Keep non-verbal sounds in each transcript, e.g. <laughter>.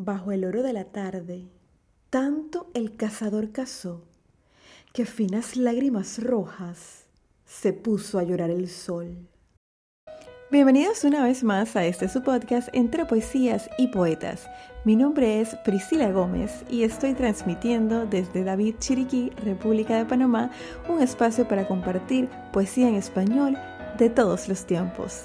Bajo el oro de la tarde, tanto el cazador cazó, que finas lágrimas rojas se puso a llorar el sol. Bienvenidos una vez más a este su podcast entre poesías y poetas. Mi nombre es Priscila Gómez y estoy transmitiendo desde David Chiriquí, República de Panamá, un espacio para compartir poesía en español de todos los tiempos.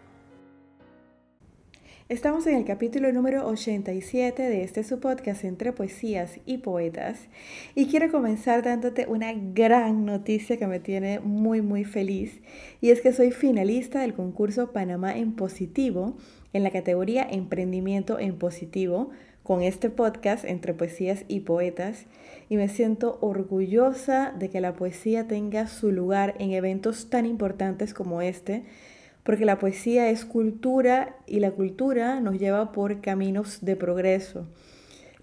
Estamos en el capítulo número 87 de este su podcast entre poesías y poetas. Y quiero comenzar dándote una gran noticia que me tiene muy muy feliz. Y es que soy finalista del concurso Panamá en Positivo en la categoría Emprendimiento en Positivo con este podcast entre poesías y poetas. Y me siento orgullosa de que la poesía tenga su lugar en eventos tan importantes como este porque la poesía es cultura y la cultura nos lleva por caminos de progreso.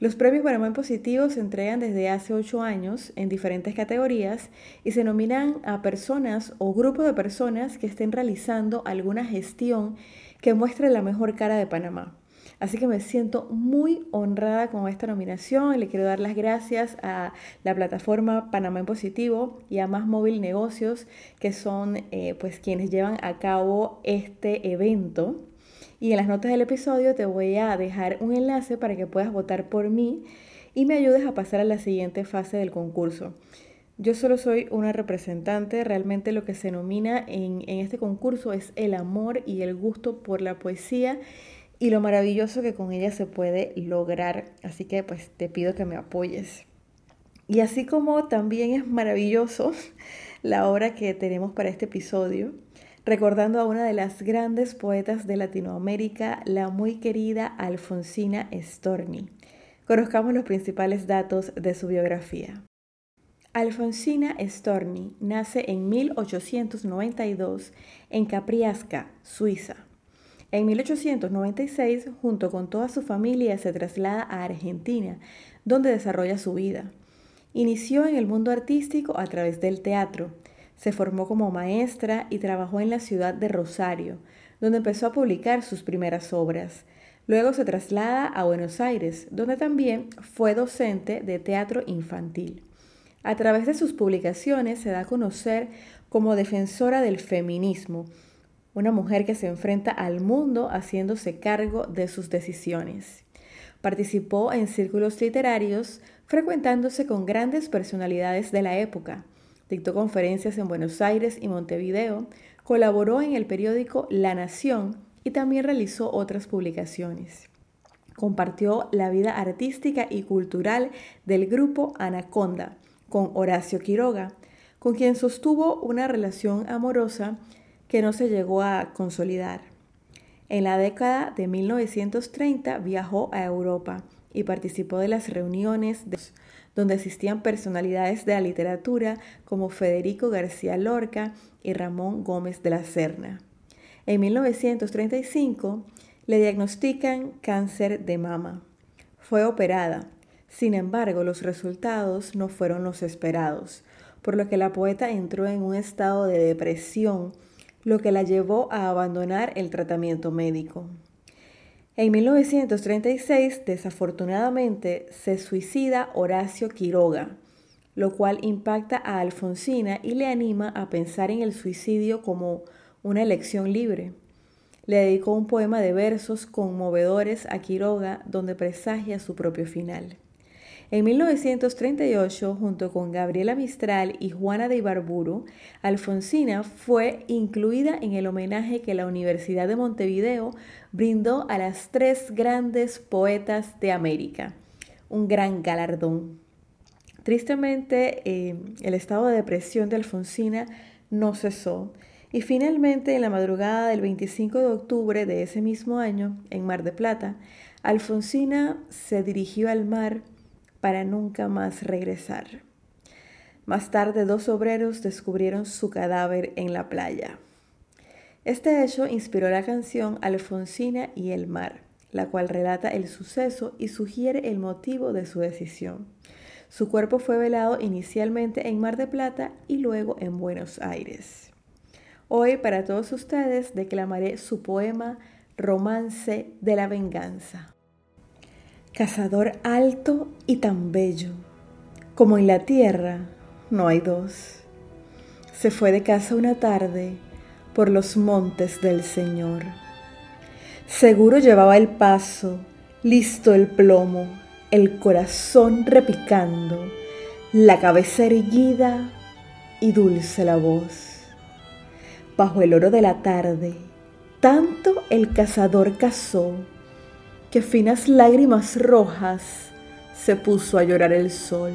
Los premios Panamá en Positivo se entregan desde hace ocho años en diferentes categorías y se nominan a personas o grupos de personas que estén realizando alguna gestión que muestre la mejor cara de Panamá. Así que me siento muy honrada con esta nominación. Le quiero dar las gracias a la plataforma Panamá en Positivo y a Más Móvil Negocios, que son eh, pues quienes llevan a cabo este evento. Y en las notas del episodio te voy a dejar un enlace para que puedas votar por mí y me ayudes a pasar a la siguiente fase del concurso. Yo solo soy una representante, realmente lo que se nomina en, en este concurso es el amor y el gusto por la poesía y lo maravilloso que con ella se puede lograr. Así que pues te pido que me apoyes. Y así como también es maravilloso <laughs> la obra que tenemos para este episodio, recordando a una de las grandes poetas de Latinoamérica, la muy querida Alfonsina Storni. Conozcamos los principales datos de su biografía. Alfonsina Storni nace en 1892 en Capriasca, Suiza. En 1896, junto con toda su familia, se traslada a Argentina, donde desarrolla su vida. Inició en el mundo artístico a través del teatro. Se formó como maestra y trabajó en la ciudad de Rosario, donde empezó a publicar sus primeras obras. Luego se traslada a Buenos Aires, donde también fue docente de teatro infantil. A través de sus publicaciones se da a conocer como defensora del feminismo, una mujer que se enfrenta al mundo haciéndose cargo de sus decisiones. Participó en círculos literarios, frecuentándose con grandes personalidades de la época. Dictó conferencias en Buenos Aires y Montevideo, colaboró en el periódico La Nación y también realizó otras publicaciones. Compartió la vida artística y cultural del grupo Anaconda con Horacio Quiroga, con quien sostuvo una relación amorosa que no se llegó a consolidar. En la década de 1930 viajó a Europa y participó de las reuniones donde asistían personalidades de la literatura como Federico García Lorca y Ramón Gómez de la Serna. En 1935 le diagnostican cáncer de mama. Fue operada. Sin embargo, los resultados no fueron los esperados, por lo que la poeta entró en un estado de depresión lo que la llevó a abandonar el tratamiento médico. En 1936, desafortunadamente, se suicida Horacio Quiroga, lo cual impacta a Alfonsina y le anima a pensar en el suicidio como una elección libre. Le dedicó un poema de versos conmovedores a Quiroga donde presagia su propio final. En 1938, junto con Gabriela Mistral y Juana de Ibarburu, Alfonsina fue incluida en el homenaje que la Universidad de Montevideo brindó a las tres grandes poetas de América. Un gran galardón. Tristemente, eh, el estado de depresión de Alfonsina no cesó y finalmente en la madrugada del 25 de octubre de ese mismo año, en Mar de Plata, Alfonsina se dirigió al mar para nunca más regresar. Más tarde dos obreros descubrieron su cadáver en la playa. Este hecho inspiró la canción Alfonsina y el mar, la cual relata el suceso y sugiere el motivo de su decisión. Su cuerpo fue velado inicialmente en Mar de Plata y luego en Buenos Aires. Hoy para todos ustedes declamaré su poema Romance de la Venganza. Cazador alto y tan bello, como en la tierra no hay dos. Se fue de casa una tarde por los montes del Señor. Seguro llevaba el paso, listo el plomo, el corazón repicando, la cabeza erguida y dulce la voz. Bajo el oro de la tarde, tanto el cazador cazó, que finas lágrimas rojas se puso a llorar el sol.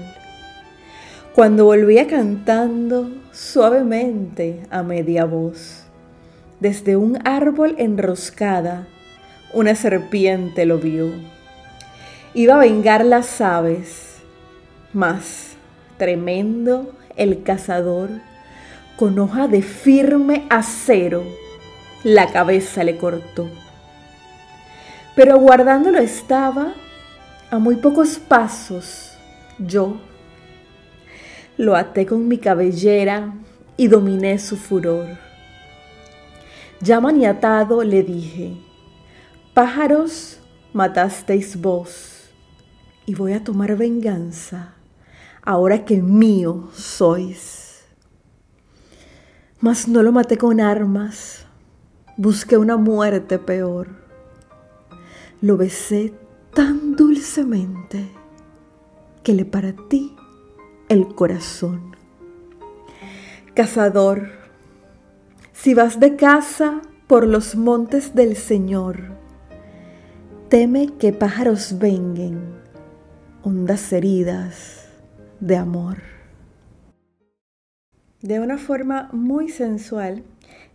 Cuando volvía cantando suavemente a media voz, desde un árbol enroscada, una serpiente lo vio iba a vengar las aves. Mas, tremendo el cazador, con hoja de firme acero, la cabeza le cortó. Pero guardándolo estaba a muy pocos pasos yo. Lo até con mi cabellera y dominé su furor. Ya maniatado le dije, pájaros matasteis vos y voy a tomar venganza ahora que mío sois. Mas no lo maté con armas, busqué una muerte peor. Lo besé tan dulcemente que le partí el corazón. Cazador, si vas de casa por los montes del Señor, teme que pájaros vengan hondas heridas de amor. De una forma muy sensual,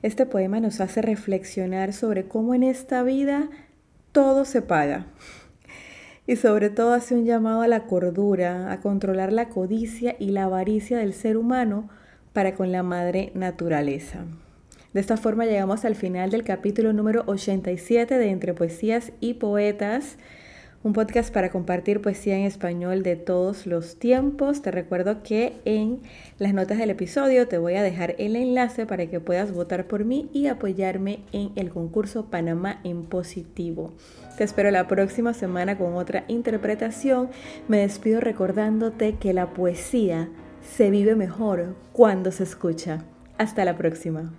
este poema nos hace reflexionar sobre cómo en esta vida todo se paga. Y sobre todo hace un llamado a la cordura, a controlar la codicia y la avaricia del ser humano para con la madre naturaleza. De esta forma llegamos al final del capítulo número 87 de Entre Poesías y Poetas un podcast para compartir poesía en español de todos los tiempos. Te recuerdo que en las notas del episodio te voy a dejar el enlace para que puedas votar por mí y apoyarme en el concurso Panamá en positivo. Te espero la próxima semana con otra interpretación. Me despido recordándote que la poesía se vive mejor cuando se escucha. Hasta la próxima.